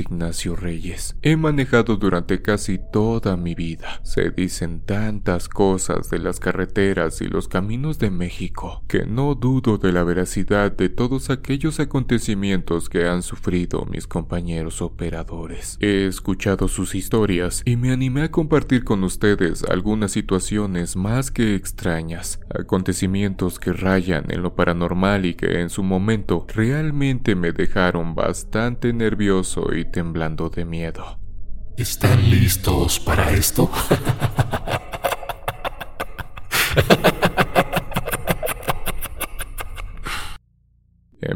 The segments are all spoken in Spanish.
Ignacio Reyes. He manejado durante casi toda mi vida. Se dicen tantas cosas de las carreteras y los caminos de México que no dudo de la veracidad de todos aquellos acontecimientos que han sufrido mis compañeros operadores. He escuchado sus historias y me animé a compartir con ustedes algunas situaciones más que extrañas, acontecimientos que rayan en lo paranormal y que en su momento realmente me dejaron bastante nervioso y temblando de miedo. ¿Están listos para esto?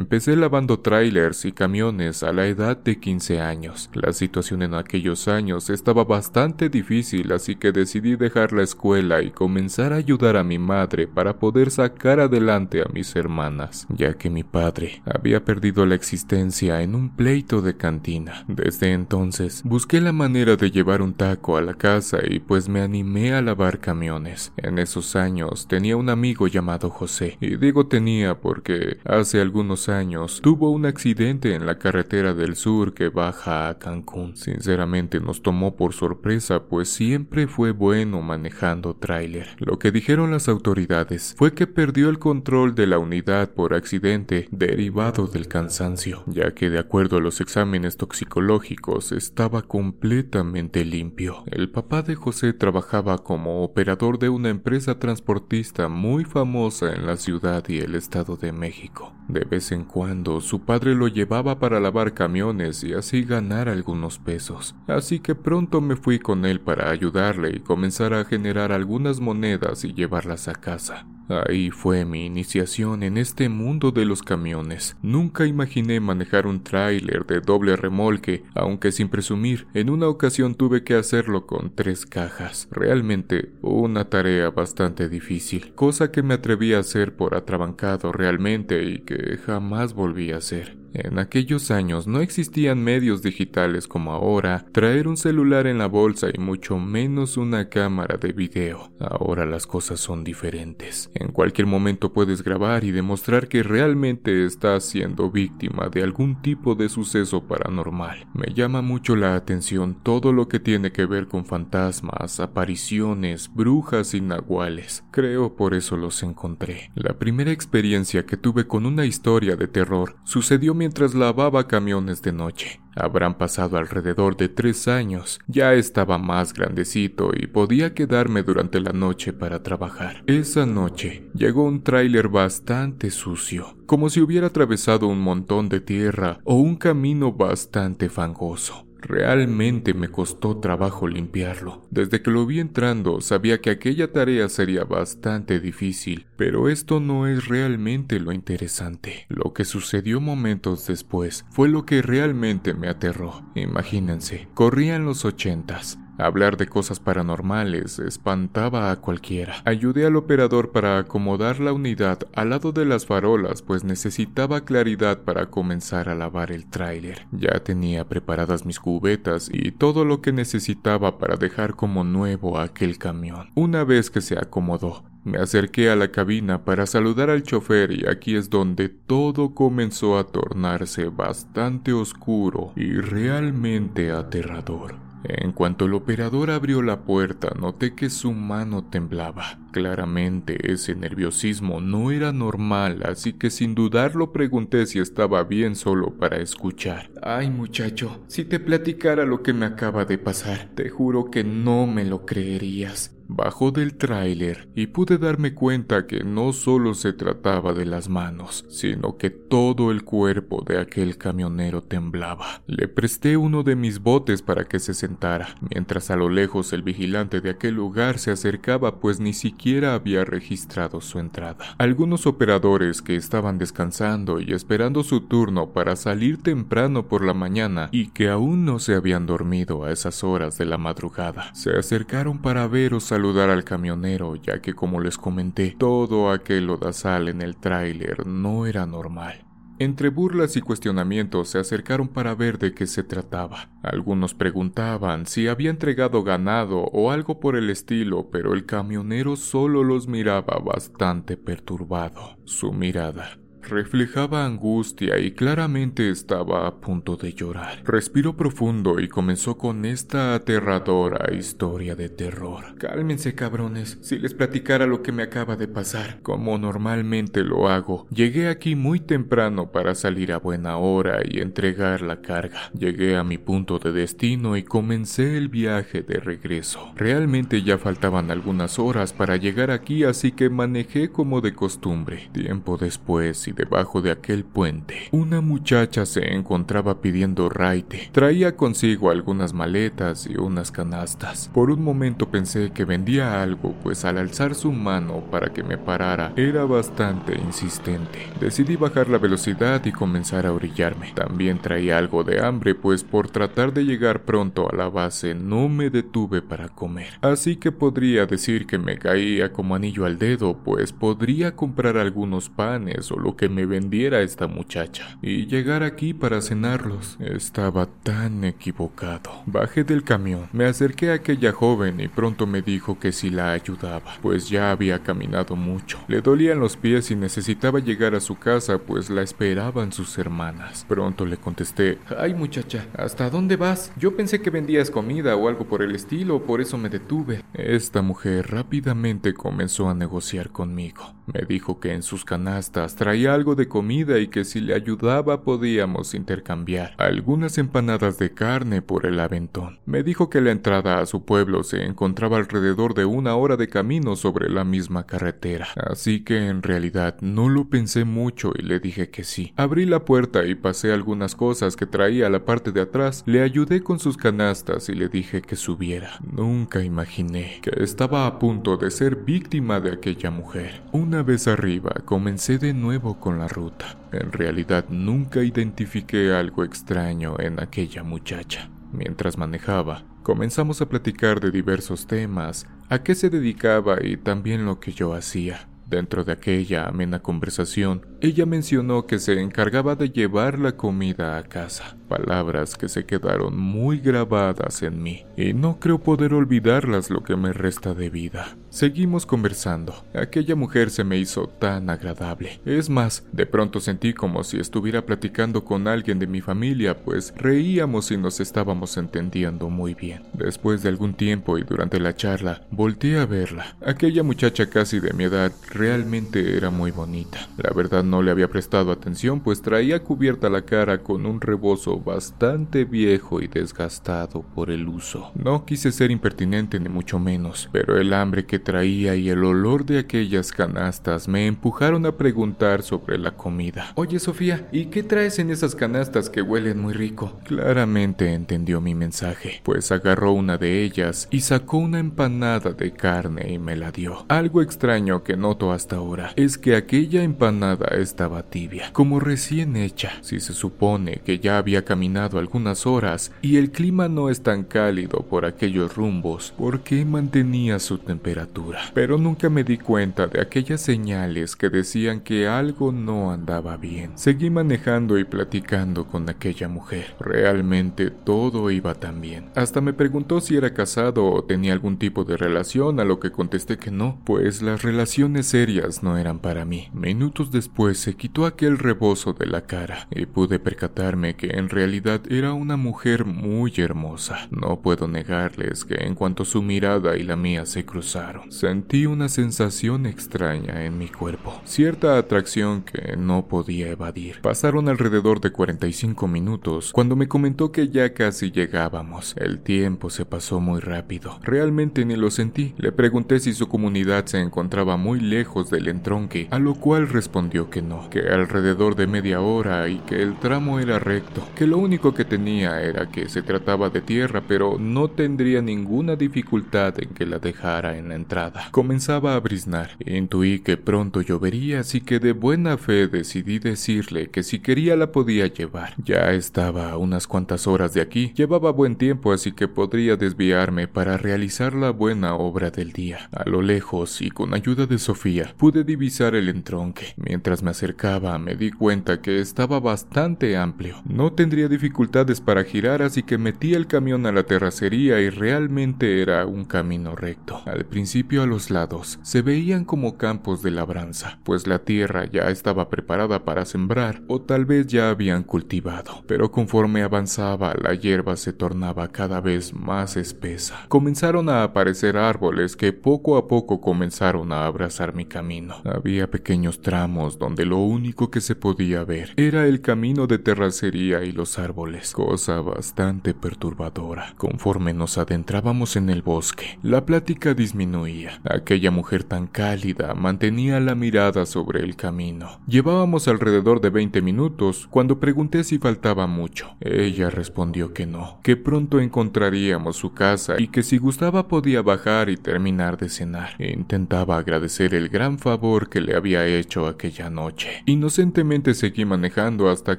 Empecé lavando trailers y camiones a la edad de 15 años. La situación en aquellos años estaba bastante difícil, así que decidí dejar la escuela y comenzar a ayudar a mi madre para poder sacar adelante a mis hermanas, ya que mi padre había perdido la existencia en un pleito de cantina. Desde entonces, busqué la manera de llevar un taco a la casa y pues me animé a lavar camiones. En esos años tenía un amigo llamado José, y digo tenía porque hace algunos años tuvo un accidente en la carretera del sur que baja a Cancún. Sinceramente nos tomó por sorpresa, pues siempre fue bueno manejando tráiler. Lo que dijeron las autoridades fue que perdió el control de la unidad por accidente derivado del cansancio, ya que de acuerdo a los exámenes toxicológicos estaba completamente limpio. El papá de José trabajaba como operador de una empresa transportista muy famosa en la ciudad y el estado de México. De vez en cuando su padre lo llevaba para lavar camiones y así ganar algunos pesos, así que pronto me fui con él para ayudarle y comenzar a generar algunas monedas y llevarlas a casa. Ahí fue mi iniciación en este mundo de los camiones. Nunca imaginé manejar un tráiler de doble remolque, aunque sin presumir, en una ocasión tuve que hacerlo con tres cajas. Realmente una tarea bastante difícil, cosa que me atreví a hacer por atrabancado realmente y que jamás volví a hacer. En aquellos años no existían medios digitales como ahora, traer un celular en la bolsa y mucho menos una cámara de video. Ahora las cosas son diferentes. En cualquier momento puedes grabar y demostrar que realmente estás siendo víctima de algún tipo de suceso paranormal. Me llama mucho la atención todo lo que tiene que ver con fantasmas, apariciones, brujas y nahuales. Creo por eso los encontré. La primera experiencia que tuve con una historia de terror sucedió mientras lavaba camiones de noche. Habrán pasado alrededor de tres años. Ya estaba más grandecito y podía quedarme durante la noche para trabajar. Esa noche llegó un tráiler bastante sucio, como si hubiera atravesado un montón de tierra o un camino bastante fangoso. Realmente me costó trabajo limpiarlo. Desde que lo vi entrando sabía que aquella tarea sería bastante difícil, pero esto no es realmente lo interesante. Lo que sucedió momentos después fue lo que realmente me aterró. Imagínense, corrían los ochentas. Hablar de cosas paranormales espantaba a cualquiera. Ayudé al operador para acomodar la unidad al lado de las farolas, pues necesitaba claridad para comenzar a lavar el tráiler. Ya tenía preparadas mis cubetas y todo lo que necesitaba para dejar como nuevo aquel camión. Una vez que se acomodó, me acerqué a la cabina para saludar al chofer y aquí es donde todo comenzó a tornarse bastante oscuro y realmente aterrador. En cuanto el operador abrió la puerta, noté que su mano temblaba. Claramente ese nerviosismo no era normal, así que sin dudarlo pregunté si estaba bien solo para escuchar. Ay muchacho, si te platicara lo que me acaba de pasar, te juro que no me lo creerías. Bajó del tráiler y pude darme cuenta que no solo se trataba de las manos, sino que todo el cuerpo de aquel camionero temblaba. Le presté uno de mis botes para que se sentara, mientras a lo lejos el vigilante de aquel lugar se acercaba pues ni siquiera había registrado su entrada. Algunos operadores que estaban descansando y esperando su turno para salir temprano por la mañana y que aún no se habían dormido a esas horas de la madrugada, se acercaron para veros saludar al camionero, ya que como les comenté, todo aquel odasal en el tráiler no era normal. Entre burlas y cuestionamientos se acercaron para ver de qué se trataba. Algunos preguntaban si había entregado ganado o algo por el estilo, pero el camionero solo los miraba bastante perturbado. Su mirada reflejaba angustia y claramente estaba a punto de llorar. Respiró profundo y comenzó con esta aterradora historia de terror. Cálmense cabrones, si les platicara lo que me acaba de pasar, como normalmente lo hago. Llegué aquí muy temprano para salir a buena hora y entregar la carga. Llegué a mi punto de destino y comencé el viaje de regreso. Realmente ya faltaban algunas horas para llegar aquí, así que manejé como de costumbre. Tiempo después y debajo de aquel puente, una muchacha se encontraba pidiendo raite. Traía consigo algunas maletas y unas canastas. Por un momento pensé que vendía algo, pues al alzar su mano para que me parara, era bastante insistente. Decidí bajar la velocidad y comenzar a orillarme. También traía algo de hambre, pues por tratar de llegar pronto a la base no me detuve para comer. Así que podría decir que me caía como anillo al dedo, pues podría comprar algunos panes o lo que me vendiera esta muchacha y llegar aquí para cenarlos. Estaba tan equivocado. Bajé del camión, me acerqué a aquella joven y pronto me dijo que si la ayudaba, pues ya había caminado mucho. Le dolían los pies y necesitaba llegar a su casa, pues la esperaban sus hermanas. Pronto le contesté, ay muchacha, ¿hasta dónde vas? Yo pensé que vendías comida o algo por el estilo, por eso me detuve. Esta mujer rápidamente comenzó a negociar conmigo. Me dijo que en sus canastas traía algo de comida y que si le ayudaba podíamos intercambiar algunas empanadas de carne por el aventón. Me dijo que la entrada a su pueblo se encontraba alrededor de una hora de camino sobre la misma carretera, así que en realidad no lo pensé mucho y le dije que sí. Abrí la puerta y pasé algunas cosas que traía a la parte de atrás, le ayudé con sus canastas y le dije que subiera. Nunca imaginé que estaba a punto de ser víctima de aquella mujer. Una vez arriba, comencé de nuevo con la ruta. En realidad nunca identifiqué algo extraño en aquella muchacha. Mientras manejaba, comenzamos a platicar de diversos temas, a qué se dedicaba y también lo que yo hacía. Dentro de aquella amena conversación, ella mencionó que se encargaba de llevar la comida a casa, palabras que se quedaron muy grabadas en mí, y no creo poder olvidarlas lo que me resta de vida. Seguimos conversando. Aquella mujer se me hizo tan agradable. Es más, de pronto sentí como si estuviera platicando con alguien de mi familia, pues reíamos y nos estábamos entendiendo muy bien. Después de algún tiempo y durante la charla, volteé a verla. Aquella muchacha casi de mi edad realmente era muy bonita. La verdad no le había prestado atención, pues traía cubierta la cara con un rebozo bastante viejo y desgastado por el uso. No quise ser impertinente ni mucho menos, pero el hambre que traía y el olor de aquellas canastas me empujaron a preguntar sobre la comida. Oye Sofía, ¿y qué traes en esas canastas que huelen muy rico? Claramente entendió mi mensaje, pues agarró una de ellas y sacó una empanada de carne y me la dio. Algo extraño que noto hasta ahora es que aquella empanada estaba tibia, como recién hecha. Si se supone que ya había caminado algunas horas y el clima no es tan cálido por aquellos rumbos, ¿por qué mantenía su temperatura? Pero nunca me di cuenta de aquellas señales que decían que algo no andaba bien. Seguí manejando y platicando con aquella mujer. Realmente todo iba tan bien. Hasta me preguntó si era casado o tenía algún tipo de relación, a lo que contesté que no, pues las relaciones serias no eran para mí. Minutos después se quitó aquel rebozo de la cara y pude percatarme que en realidad era una mujer muy hermosa. No puedo negarles que en cuanto su mirada y la mía se cruzaron, sentí una sensación extraña en mi cuerpo, cierta atracción que no podía evadir. Pasaron alrededor de 45 minutos cuando me comentó que ya casi llegábamos. El tiempo se pasó muy rápido. Realmente ni lo sentí. Le pregunté si su comunidad se encontraba muy lejos del entronque, a lo cual respondió que no, que alrededor de media hora y que el tramo era recto, lo único que tenía era que se trataba de tierra, pero no tendría ninguna dificultad en que la dejara en la entrada. Comenzaba a briznar. Intuí que pronto llovería, así que de buena fe decidí decirle que si quería la podía llevar. Ya estaba a unas cuantas horas de aquí, llevaba buen tiempo, así que podría desviarme para realizar la buena obra del día. A lo lejos y con ayuda de Sofía, pude divisar el entronque. Mientras me acercaba, me di cuenta que estaba bastante amplio. No tendría dificultades para girar así que metí el camión a la terracería y realmente era un camino recto. Al principio a los lados se veían como campos de labranza, pues la tierra ya estaba preparada para sembrar o tal vez ya habían cultivado, pero conforme avanzaba la hierba se tornaba cada vez más espesa. Comenzaron a aparecer árboles que poco a poco comenzaron a abrazar mi camino. Había pequeños tramos donde lo único que se podía ver era el camino de terracería y árboles, cosa bastante perturbadora. Conforme nos adentrábamos en el bosque, la plática disminuía. Aquella mujer tan cálida mantenía la mirada sobre el camino. Llevábamos alrededor de 20 minutos cuando pregunté si faltaba mucho. Ella respondió que no, que pronto encontraríamos su casa y que si gustaba podía bajar y terminar de cenar. Intentaba agradecer el gran favor que le había hecho aquella noche. Inocentemente seguí manejando hasta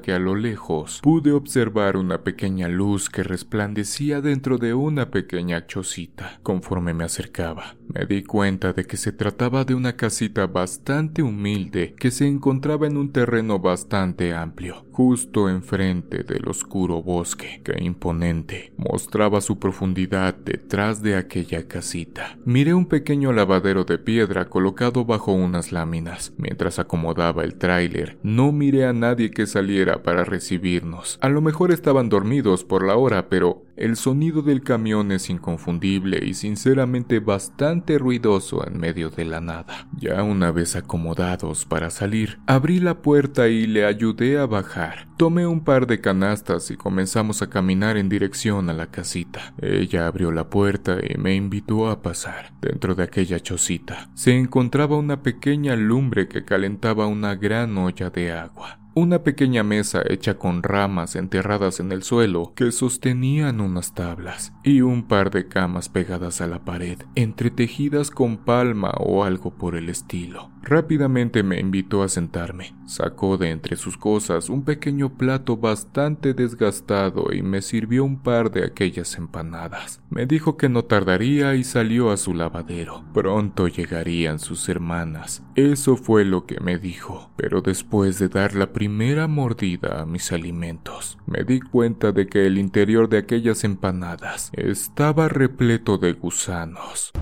que a lo lejos pude observar una pequeña luz que resplandecía dentro de una pequeña chocita. Conforme me acercaba, me di cuenta de que se trataba de una casita bastante humilde que se encontraba en un terreno bastante amplio, justo enfrente del oscuro bosque que imponente mostraba su profundidad detrás de aquella casita. Miré un pequeño lavadero de piedra colocado bajo unas láminas. Mientras acomodaba el tráiler, no miré a nadie que saliera para recibirnos. A lo mejor estaban dormidos por la hora, pero el sonido del camión es inconfundible y sinceramente bastante ruidoso en medio de la nada. Ya una vez acomodados para salir, abrí la puerta y le ayudé a bajar. Tomé un par de canastas y comenzamos a caminar en dirección a la casita. Ella abrió la puerta y me invitó a pasar. Dentro de aquella chocita se encontraba una pequeña lumbre que calentaba una gran olla de agua una pequeña mesa hecha con ramas enterradas en el suelo que sostenían unas tablas y un par de camas pegadas a la pared, entretejidas con palma o algo por el estilo. Rápidamente me invitó a sentarme. Sacó de entre sus cosas un pequeño plato bastante desgastado y me sirvió un par de aquellas empanadas. Me dijo que no tardaría y salió a su lavadero. Pronto llegarían sus hermanas. Eso fue lo que me dijo. Pero después de dar la primera mordida a mis alimentos, me di cuenta de que el interior de aquellas empanadas estaba repleto de gusanos.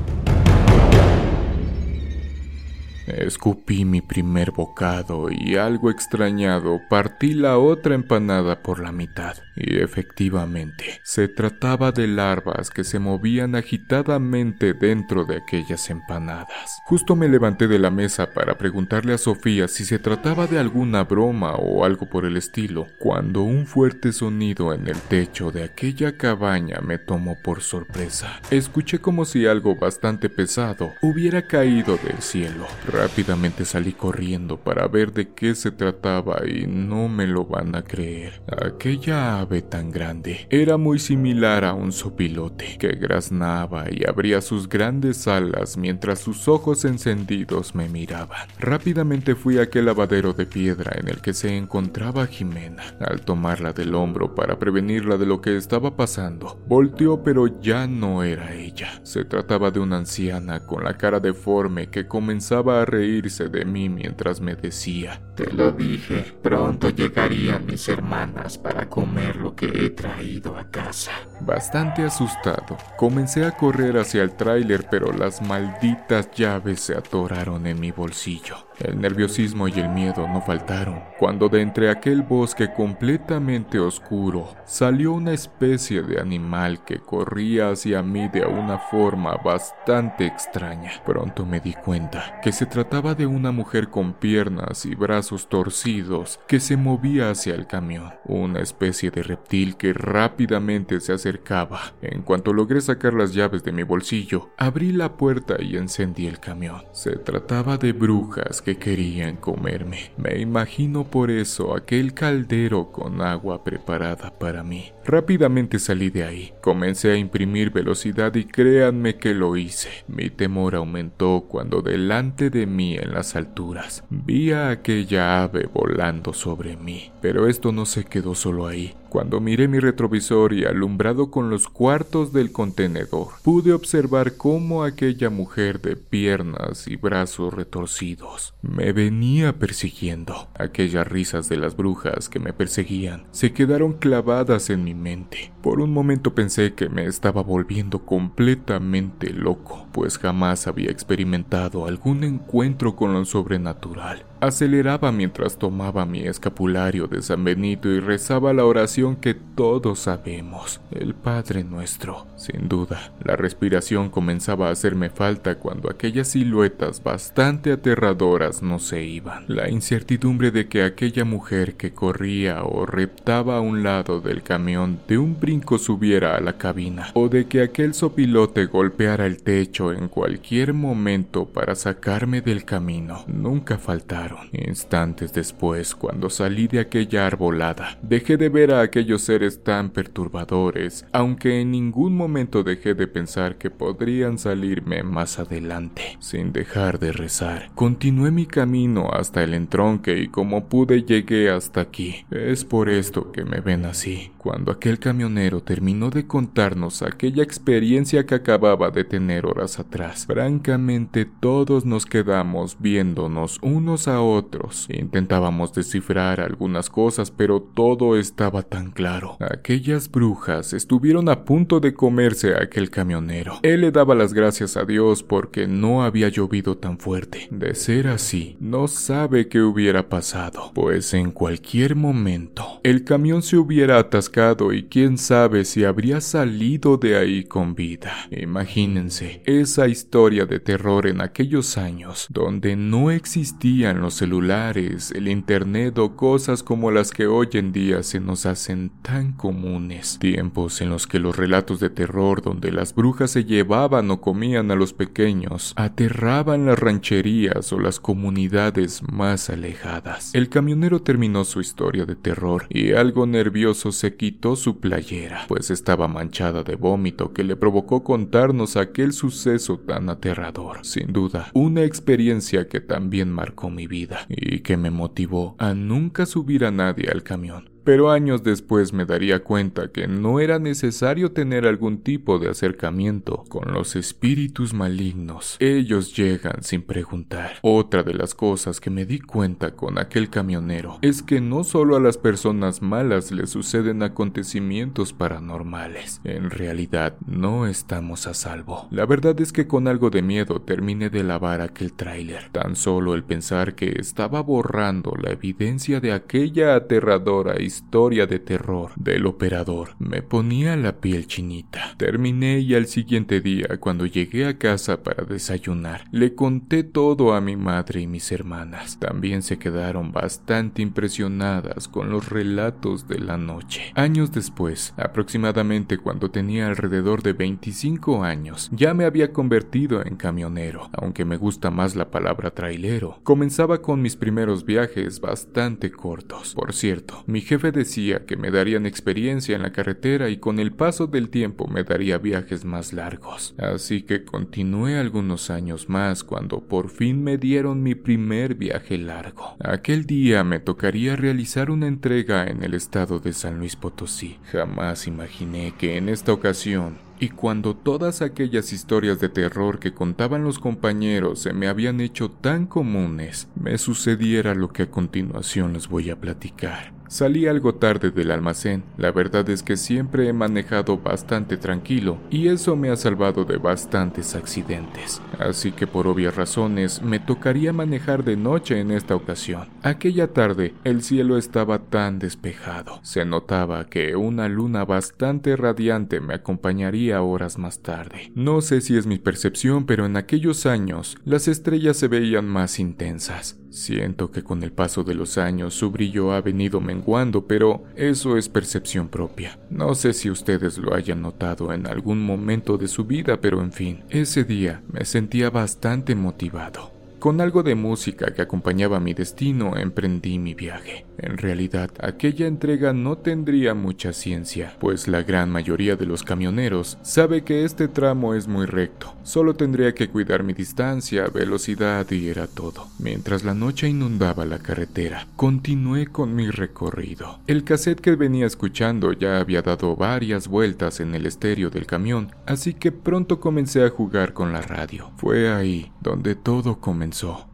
Escupí mi primer bocado y algo extrañado partí la otra empanada por la mitad. Y efectivamente, se trataba de larvas que se movían agitadamente dentro de aquellas empanadas. Justo me levanté de la mesa para preguntarle a Sofía si se trataba de alguna broma o algo por el estilo, cuando un fuerte sonido en el techo de aquella cabaña me tomó por sorpresa. Escuché como si algo bastante pesado hubiera caído del cielo. Rápidamente salí corriendo para ver de qué se trataba y no me lo van a creer. Aquella ave tan grande era muy similar a un sopilote que graznaba y abría sus grandes alas mientras sus ojos encendidos me miraban. Rápidamente fui a aquel lavadero de piedra en el que se encontraba Jimena. Al tomarla del hombro para prevenirla de lo que estaba pasando, volteó pero ya no era ella. Se trataba de una anciana con la cara deforme que comenzaba a reírse de mí mientras me decía, Te lo dije, pronto llegarían mis hermanas para comer lo que he traído a casa. Bastante asustado, comencé a correr hacia el tráiler, pero las malditas llaves se atoraron en mi bolsillo. El nerviosismo y el miedo no faltaron, cuando de entre aquel bosque completamente oscuro salió una especie de animal que corría hacia mí de una forma bastante extraña. Pronto me di cuenta que se trataba de una mujer con piernas y brazos torcidos que se movía hacia el camión, una especie de reptil que rápidamente se acercaba. En cuanto logré sacar las llaves de mi bolsillo, abrí la puerta y encendí el camión. Se trataba de brujas que querían comerme. Me imagino por eso aquel caldero con agua preparada para mí. Rápidamente salí de ahí. Comencé a imprimir velocidad y créanme que lo hice. Mi temor aumentó cuando delante de mí en las alturas vi a aquella ave volando sobre mí. Pero esto no se quedó solo ahí. Cuando miré mi retrovisor y alumbrado con los cuartos del contenedor, pude observar cómo aquella mujer de piernas y brazos retorcidos me venía persiguiendo. Aquellas risas de las brujas que me perseguían se quedaron clavadas en mi mente. Por un momento pensé que me estaba volviendo completamente loco, pues jamás había experimentado algún encuentro con lo sobrenatural. Aceleraba mientras tomaba mi escapulario de San Benito y rezaba la oración que todos sabemos, el Padre nuestro. Sin duda, la respiración comenzaba a hacerme falta cuando aquellas siluetas bastante aterradoras no se iban. La incertidumbre de que aquella mujer que corría o reptaba a un lado del camión de un brinco subiera a la cabina, o de que aquel sopilote golpeara el techo en cualquier momento para sacarme del camino, nunca faltaron. Instantes después, cuando salí de aquella arbolada, dejé de ver a aquellos seres tan perturbadores, aunque en ningún momento dejé de pensar que podrían salirme más adelante. Sin dejar de rezar, continué mi camino hasta el entronque y como pude llegué hasta aquí. Es por esto que me ven así. Cuando aquel camionero terminó de contarnos aquella experiencia que acababa de tener horas atrás, francamente todos nos quedamos viéndonos unos a otros. Intentábamos descifrar algunas cosas, pero todo estaba tan claro. Aquellas brujas estuvieron a punto de comerse a aquel camionero. Él le daba las gracias a Dios porque no había llovido tan fuerte. De ser así, no sabe qué hubiera pasado, pues en cualquier momento el camión se hubiera atascado y quién sabe si habría salido de ahí con vida. Imagínense esa historia de terror en aquellos años donde no existían los celulares, el internet o cosas como las que hoy en día se nos hacen tan comunes. Tiempos en los que los relatos de terror donde las brujas se llevaban o comían a los pequeños aterraban las rancherías o las comunidades más alejadas. El camionero terminó su historia de terror y algo nervioso se quitó su playera, pues estaba manchada de vómito que le provocó contarnos aquel suceso tan aterrador. Sin duda, una experiencia que también marcó mi vida y que me motivó a nunca subir a nadie al camión pero años después me daría cuenta que no era necesario tener algún tipo de acercamiento con los espíritus malignos. Ellos llegan sin preguntar. Otra de las cosas que me di cuenta con aquel camionero es que no solo a las personas malas les suceden acontecimientos paranormales. En realidad no estamos a salvo. La verdad es que con algo de miedo terminé de lavar aquel tráiler. Tan solo el pensar que estaba borrando la evidencia de aquella aterradora historia historia de terror del operador me ponía la piel chinita. Terminé y al siguiente día, cuando llegué a casa para desayunar, le conté todo a mi madre y mis hermanas. También se quedaron bastante impresionadas con los relatos de la noche. Años después, aproximadamente cuando tenía alrededor de 25 años, ya me había convertido en camionero, aunque me gusta más la palabra trailero. Comenzaba con mis primeros viajes bastante cortos. Por cierto, mi jefe decía que me darían experiencia en la carretera y con el paso del tiempo me daría viajes más largos. Así que continué algunos años más cuando por fin me dieron mi primer viaje largo. Aquel día me tocaría realizar una entrega en el estado de San Luis Potosí. Jamás imaginé que en esta ocasión y cuando todas aquellas historias de terror que contaban los compañeros se me habían hecho tan comunes, me sucediera lo que a continuación les voy a platicar. Salí algo tarde del almacén, la verdad es que siempre he manejado bastante tranquilo y eso me ha salvado de bastantes accidentes, así que por obvias razones me tocaría manejar de noche en esta ocasión. Aquella tarde el cielo estaba tan despejado, se notaba que una luna bastante radiante me acompañaría horas más tarde. No sé si es mi percepción, pero en aquellos años las estrellas se veían más intensas. Siento que con el paso de los años su brillo ha venido menguando, pero eso es percepción propia. No sé si ustedes lo hayan notado en algún momento de su vida, pero en fin, ese día me sentía bastante motivado. Con algo de música que acompañaba mi destino, emprendí mi viaje. En realidad, aquella entrega no tendría mucha ciencia, pues la gran mayoría de los camioneros sabe que este tramo es muy recto. Solo tendría que cuidar mi distancia, velocidad y era todo. Mientras la noche inundaba la carretera, continué con mi recorrido. El cassette que venía escuchando ya había dado varias vueltas en el estéreo del camión, así que pronto comencé a jugar con la radio. Fue ahí donde todo comenzó.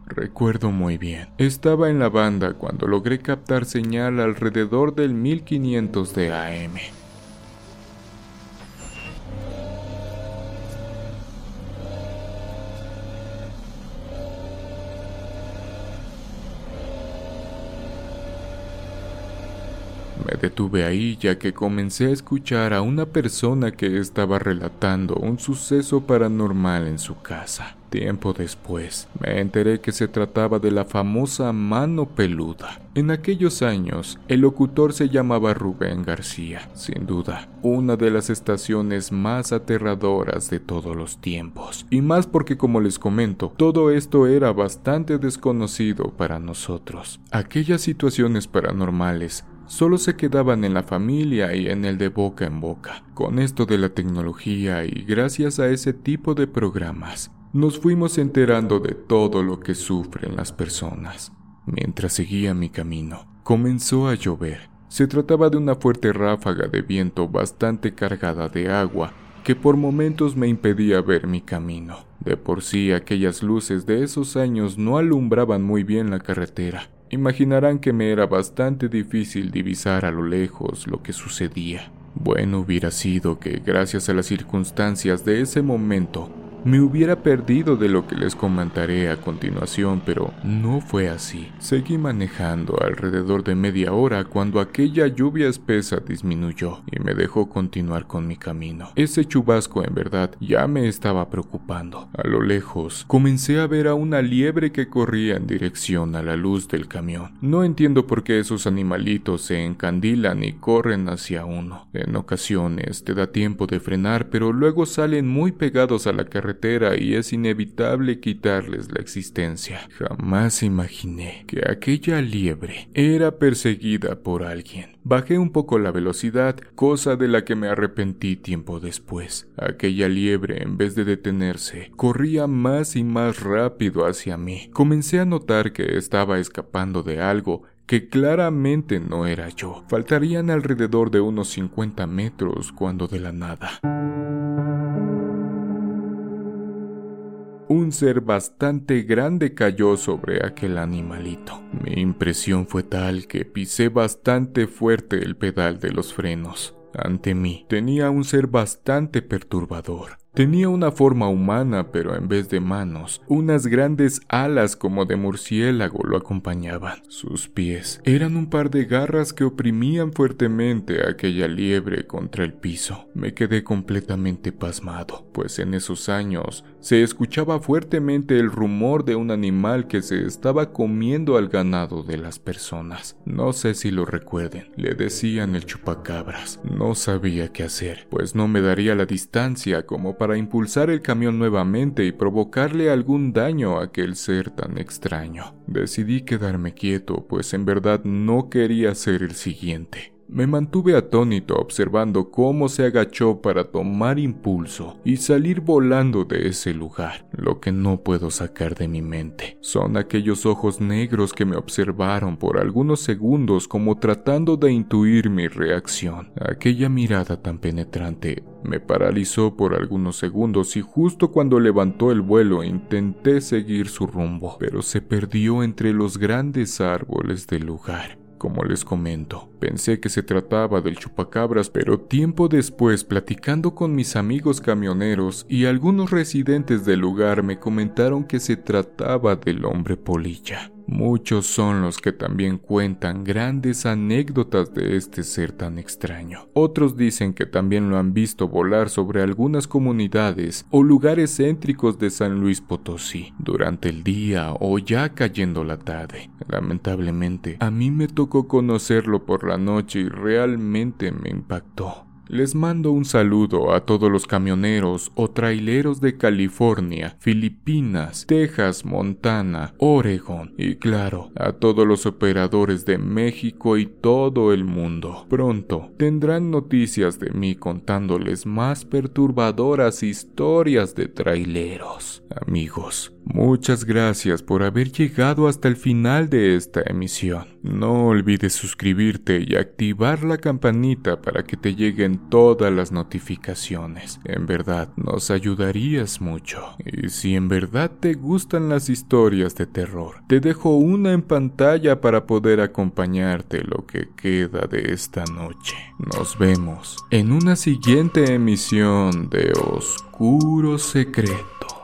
Recuerdo muy bien. Estaba en la banda cuando logré captar señal alrededor del 1500 de AM. Detuve ahí ya que comencé a escuchar a una persona que estaba relatando un suceso paranormal en su casa. Tiempo después, me enteré que se trataba de la famosa mano peluda. En aquellos años, el locutor se llamaba Rubén García, sin duda, una de las estaciones más aterradoras de todos los tiempos. Y más porque, como les comento, todo esto era bastante desconocido para nosotros. Aquellas situaciones paranormales solo se quedaban en la familia y en el de boca en boca. Con esto de la tecnología y gracias a ese tipo de programas, nos fuimos enterando de todo lo que sufren las personas. Mientras seguía mi camino, comenzó a llover. Se trataba de una fuerte ráfaga de viento bastante cargada de agua que por momentos me impedía ver mi camino. De por sí aquellas luces de esos años no alumbraban muy bien la carretera. Imaginarán que me era bastante difícil divisar a lo lejos lo que sucedía. Bueno hubiera sido que, gracias a las circunstancias de ese momento, me hubiera perdido de lo que les comentaré a continuación, pero no fue así. Seguí manejando alrededor de media hora cuando aquella lluvia espesa disminuyó y me dejó continuar con mi camino. Ese chubasco en verdad ya me estaba preocupando. A lo lejos comencé a ver a una liebre que corría en dirección a la luz del camión. No entiendo por qué esos animalitos se encandilan y corren hacia uno. En ocasiones te da tiempo de frenar, pero luego salen muy pegados a la y es inevitable quitarles la existencia. Jamás imaginé que aquella liebre era perseguida por alguien. Bajé un poco la velocidad, cosa de la que me arrepentí tiempo después. Aquella liebre, en vez de detenerse, corría más y más rápido hacia mí. Comencé a notar que estaba escapando de algo que claramente no era yo. Faltarían alrededor de unos 50 metros cuando de la nada. Un ser bastante grande cayó sobre aquel animalito. Mi impresión fue tal que pisé bastante fuerte el pedal de los frenos. Ante mí tenía un ser bastante perturbador. Tenía una forma humana, pero en vez de manos, unas grandes alas como de murciélago lo acompañaban. Sus pies eran un par de garras que oprimían fuertemente a aquella liebre contra el piso. Me quedé completamente pasmado, pues en esos años se escuchaba fuertemente el rumor de un animal que se estaba comiendo al ganado de las personas. No sé si lo recuerden, le decían el chupacabras. No sabía qué hacer, pues no me daría la distancia como para para impulsar el camión nuevamente y provocarle algún daño a aquel ser tan extraño. Decidí quedarme quieto, pues en verdad no quería ser el siguiente. Me mantuve atónito observando cómo se agachó para tomar impulso y salir volando de ese lugar. Lo que no puedo sacar de mi mente son aquellos ojos negros que me observaron por algunos segundos como tratando de intuir mi reacción. Aquella mirada tan penetrante me paralizó por algunos segundos y justo cuando levantó el vuelo intenté seguir su rumbo, pero se perdió entre los grandes árboles del lugar. Como les comento, pensé que se trataba del chupacabras, pero tiempo después, platicando con mis amigos camioneros y algunos residentes del lugar, me comentaron que se trataba del hombre polilla. Muchos son los que también cuentan grandes anécdotas de este ser tan extraño. Otros dicen que también lo han visto volar sobre algunas comunidades o lugares céntricos de San Luis Potosí durante el día o ya cayendo la tarde. Lamentablemente, a mí me tocó conocerlo por la noche y realmente me impactó. Les mando un saludo a todos los camioneros o traileros de California, Filipinas, Texas, Montana, Oregon y claro, a todos los operadores de México y todo el mundo. Pronto tendrán noticias de mí contándoles más perturbadoras historias de traileros. Amigos, Muchas gracias por haber llegado hasta el final de esta emisión. No olvides suscribirte y activar la campanita para que te lleguen todas las notificaciones. En verdad, nos ayudarías mucho. Y si en verdad te gustan las historias de terror, te dejo una en pantalla para poder acompañarte lo que queda de esta noche. Nos vemos en una siguiente emisión de Oscuro Secreto.